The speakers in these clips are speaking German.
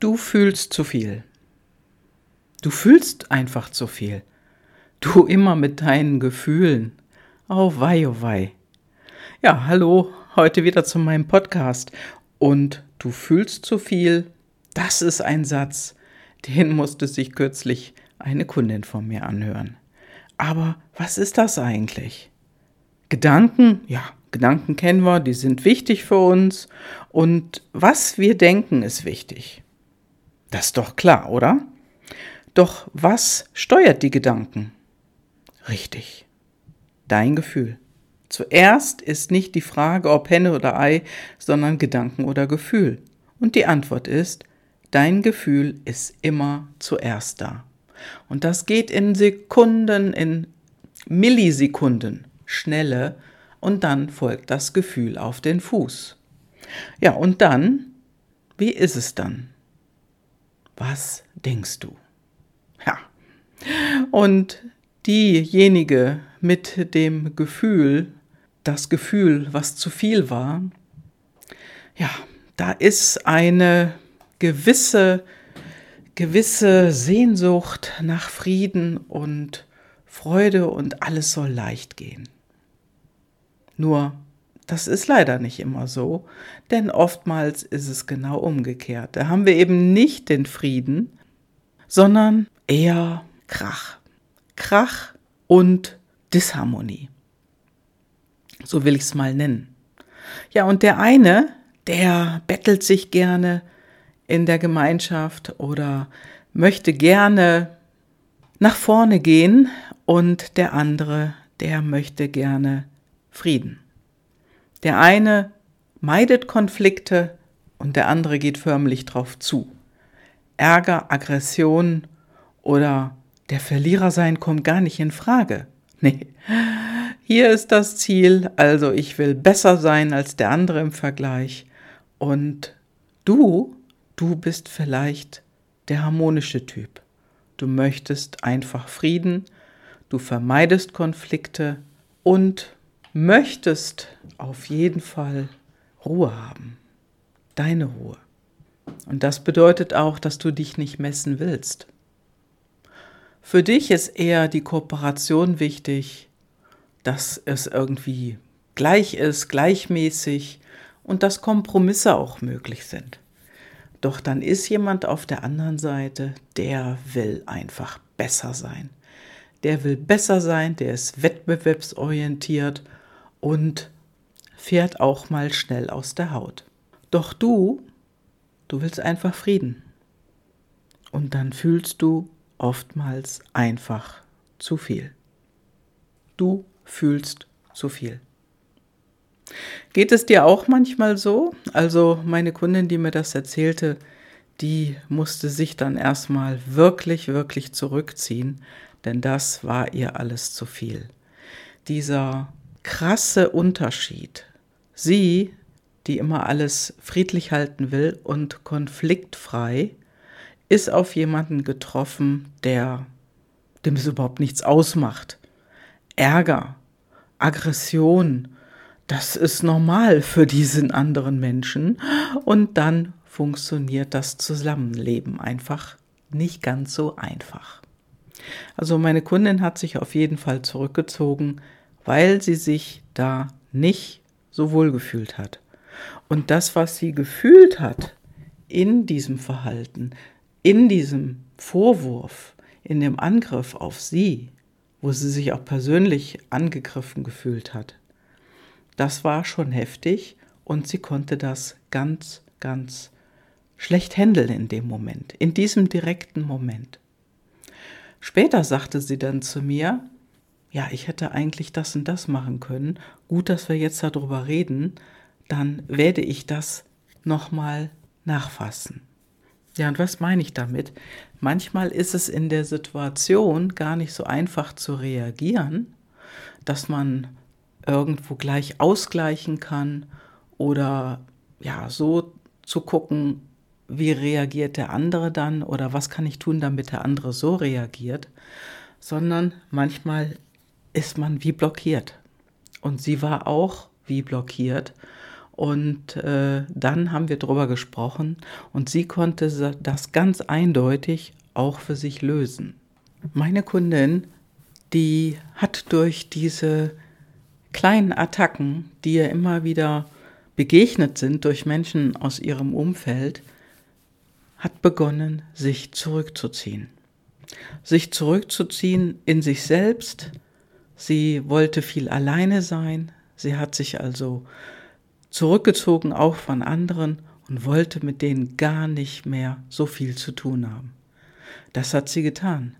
Du fühlst zu viel. Du fühlst einfach zu viel. Du immer mit deinen Gefühlen. Oh wei, oh wei. Ja, hallo, heute wieder zu meinem Podcast. Und du fühlst zu viel. Das ist ein Satz, den musste sich kürzlich eine Kundin von mir anhören. Aber was ist das eigentlich? Gedanken, ja, Gedanken kennen wir, die sind wichtig für uns. Und was wir denken, ist wichtig. Das ist doch klar, oder? Doch was steuert die Gedanken? Richtig, dein Gefühl. Zuerst ist nicht die Frage, ob Henne oder Ei, sondern Gedanken oder Gefühl. Und die Antwort ist, dein Gefühl ist immer zuerst da. Und das geht in Sekunden, in Millisekunden Schnelle und dann folgt das Gefühl auf den Fuß. Ja, und dann, wie ist es dann? Was denkst du? Ja. Und diejenige mit dem Gefühl, das Gefühl, was zu viel war, ja, da ist eine gewisse gewisse Sehnsucht nach Frieden und Freude und alles soll leicht gehen. Nur, das ist leider nicht immer so, denn oftmals ist es genau umgekehrt. Da haben wir eben nicht den Frieden, sondern eher Krach. Krach und Disharmonie. So will ich es mal nennen. Ja, und der eine, der bettelt sich gerne, in der Gemeinschaft oder möchte gerne nach vorne gehen und der andere, der möchte gerne Frieden. Der eine meidet Konflikte und der andere geht förmlich drauf zu. Ärger, Aggression oder der Verlierer sein kommt gar nicht in Frage. Nee. Hier ist das Ziel, also ich will besser sein als der andere im Vergleich. Und du Du bist vielleicht der harmonische Typ. Du möchtest einfach Frieden, du vermeidest Konflikte und möchtest auf jeden Fall Ruhe haben. Deine Ruhe. Und das bedeutet auch, dass du dich nicht messen willst. Für dich ist eher die Kooperation wichtig, dass es irgendwie gleich ist, gleichmäßig und dass Kompromisse auch möglich sind. Doch dann ist jemand auf der anderen Seite, der will einfach besser sein. Der will besser sein, der ist wettbewerbsorientiert und fährt auch mal schnell aus der Haut. Doch du, du willst einfach Frieden. Und dann fühlst du oftmals einfach zu viel. Du fühlst zu viel. Geht es dir auch manchmal so? Also meine Kundin, die mir das erzählte, die musste sich dann erstmal wirklich, wirklich zurückziehen, denn das war ihr alles zu viel. Dieser krasse Unterschied. Sie, die immer alles friedlich halten will und konfliktfrei, ist auf jemanden getroffen, der dem es überhaupt nichts ausmacht. Ärger, Aggression, das ist normal für diesen anderen Menschen und dann funktioniert das Zusammenleben einfach nicht ganz so einfach. Also meine Kundin hat sich auf jeden Fall zurückgezogen, weil sie sich da nicht so wohl gefühlt hat. Und das, was sie gefühlt hat in diesem Verhalten, in diesem Vorwurf, in dem Angriff auf sie, wo sie sich auch persönlich angegriffen gefühlt hat, das war schon heftig und sie konnte das ganz, ganz schlecht handeln in dem Moment, in diesem direkten Moment. Später sagte sie dann zu mir, ja, ich hätte eigentlich das und das machen können. Gut, dass wir jetzt darüber reden, dann werde ich das nochmal nachfassen. Ja, und was meine ich damit? Manchmal ist es in der Situation gar nicht so einfach zu reagieren, dass man irgendwo gleich ausgleichen kann oder ja, so zu gucken, wie reagiert der andere dann oder was kann ich tun, damit der andere so reagiert, sondern manchmal ist man wie blockiert. Und sie war auch wie blockiert Und äh, dann haben wir darüber gesprochen und sie konnte das ganz eindeutig auch für sich lösen. Meine Kundin, die hat durch diese kleinen Attacken, die ihr immer wieder begegnet sind durch Menschen aus ihrem Umfeld, hat begonnen, sich zurückzuziehen. Sich zurückzuziehen in sich selbst. Sie wollte viel alleine sein. Sie hat sich also zurückgezogen, auch von anderen, und wollte mit denen gar nicht mehr so viel zu tun haben. Das hat sie getan.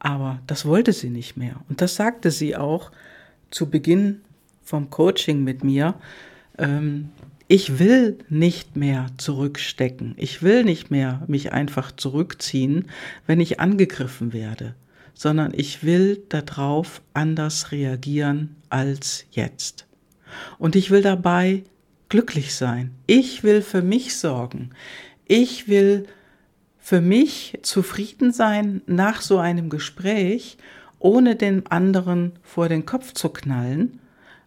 Aber das wollte sie nicht mehr. Und das sagte sie auch zu Beginn vom Coaching mit mir. Ähm, ich will nicht mehr zurückstecken. Ich will nicht mehr mich einfach zurückziehen, wenn ich angegriffen werde, sondern ich will darauf anders reagieren als jetzt. Und ich will dabei glücklich sein. Ich will für mich sorgen. Ich will für mich zufrieden sein nach so einem Gespräch, ohne den anderen vor den Kopf zu knallen,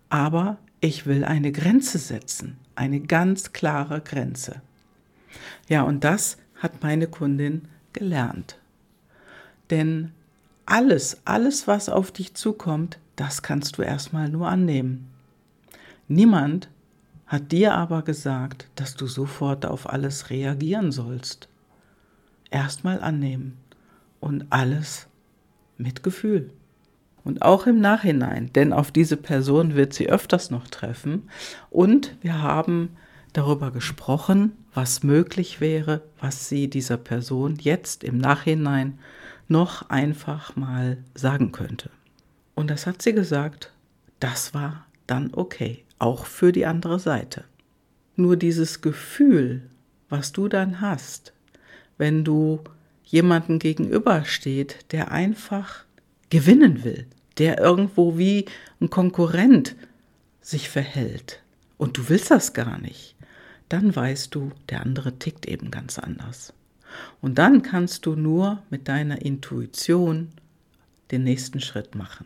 aber ich will eine Grenze setzen, eine ganz klare Grenze. Ja, und das hat meine Kundin gelernt. Denn alles, alles, was auf dich zukommt, das kannst du erstmal nur annehmen. Niemand hat dir aber gesagt, dass du sofort auf alles reagieren sollst. Erstmal annehmen und alles mit Gefühl. Und auch im Nachhinein, denn auf diese Person wird sie öfters noch treffen. Und wir haben darüber gesprochen, was möglich wäre, was sie dieser Person jetzt im Nachhinein noch einfach mal sagen könnte. Und das hat sie gesagt, das war dann okay auch für die andere Seite. Nur dieses Gefühl, was du dann hast, wenn du jemanden gegenübersteht, der einfach gewinnen will, der irgendwo wie ein Konkurrent sich verhält und du willst das gar nicht, dann weißt du, der andere tickt eben ganz anders. Und dann kannst du nur mit deiner Intuition den nächsten Schritt machen.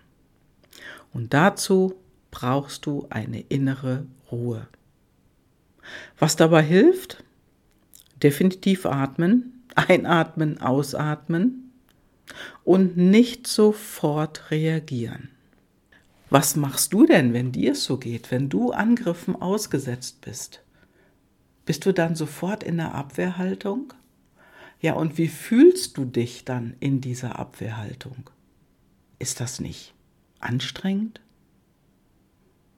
Und dazu brauchst du eine innere Ruhe. Was dabei hilft? Definitiv atmen, einatmen, ausatmen und nicht sofort reagieren. Was machst du denn, wenn dir es so geht, wenn du Angriffen ausgesetzt bist? Bist du dann sofort in der Abwehrhaltung? Ja, und wie fühlst du dich dann in dieser Abwehrhaltung? Ist das nicht anstrengend?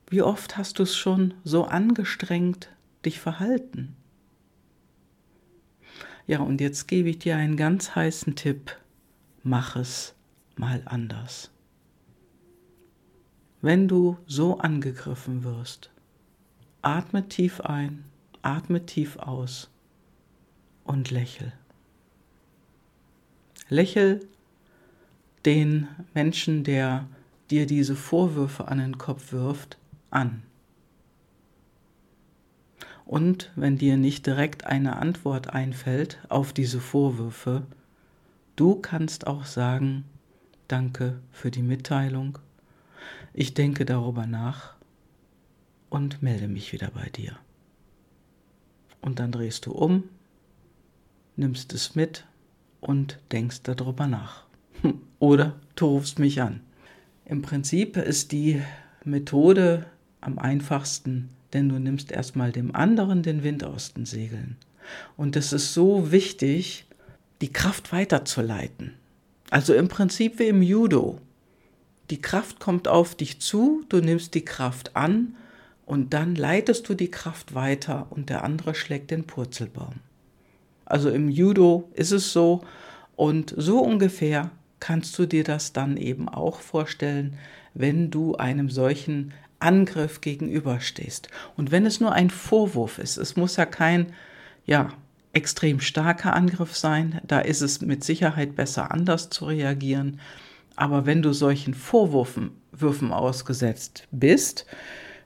Wie oft hast du es schon so angestrengt dich verhalten? Ja, und jetzt gebe ich dir einen ganz heißen Tipp. Mach es mal anders. Wenn du so angegriffen wirst, atme tief ein, atme tief aus und lächel. Lächel den Menschen, der dir diese Vorwürfe an den Kopf wirft, an. Und wenn dir nicht direkt eine Antwort einfällt auf diese Vorwürfe, du kannst auch sagen, danke für die Mitteilung, ich denke darüber nach und melde mich wieder bei dir. Und dann drehst du um, nimmst es mit und denkst darüber nach. Oder du rufst mich an. Im Prinzip ist die Methode am einfachsten, denn du nimmst erstmal dem anderen den Wind aus den Segeln. Und es ist so wichtig, die Kraft weiterzuleiten. Also im Prinzip wie im Judo. Die Kraft kommt auf dich zu, du nimmst die Kraft an und dann leitest du die Kraft weiter und der andere schlägt den Purzelbaum. Also im Judo ist es so und so ungefähr kannst du dir das dann eben auch vorstellen, wenn du einem solchen Angriff gegenüberstehst. Und wenn es nur ein Vorwurf ist, es muss ja kein, ja, extrem starker Angriff sein, da ist es mit Sicherheit besser anders zu reagieren. Aber wenn du solchen Vorwürfen Würfen ausgesetzt bist,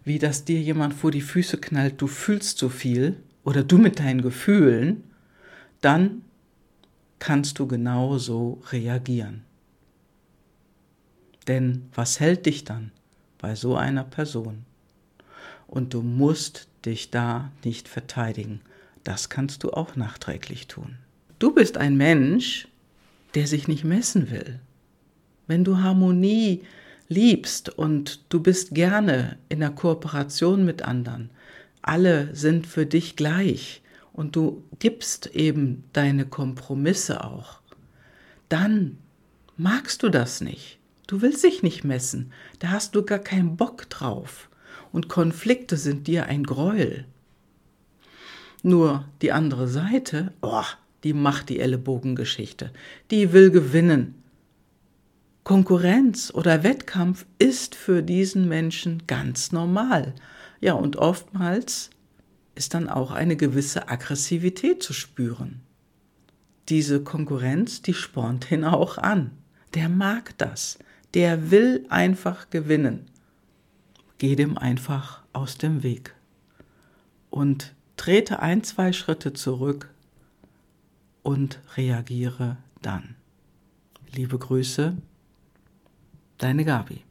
wie dass dir jemand vor die Füße knallt, du fühlst zu viel oder du mit deinen Gefühlen, dann kannst du genauso reagieren. Denn was hält dich dann? bei so einer Person. und du musst dich da nicht verteidigen. Das kannst du auch nachträglich tun. Du bist ein Mensch, der sich nicht messen will. Wenn du Harmonie liebst und du bist gerne in der Kooperation mit anderen, alle sind für dich gleich und du gibst eben deine Kompromisse auch, dann magst du das nicht. Du willst dich nicht messen, da hast du gar keinen Bock drauf. Und Konflikte sind dir ein Gräuel. Nur die andere Seite, oh, die macht die Ellenbogengeschichte. Die will gewinnen. Konkurrenz oder Wettkampf ist für diesen Menschen ganz normal. Ja, und oftmals ist dann auch eine gewisse Aggressivität zu spüren. Diese Konkurrenz, die spornt ihn auch an. Der mag das. Der will einfach gewinnen. Geh dem einfach aus dem Weg und trete ein, zwei Schritte zurück und reagiere dann. Liebe Grüße, deine Gabi.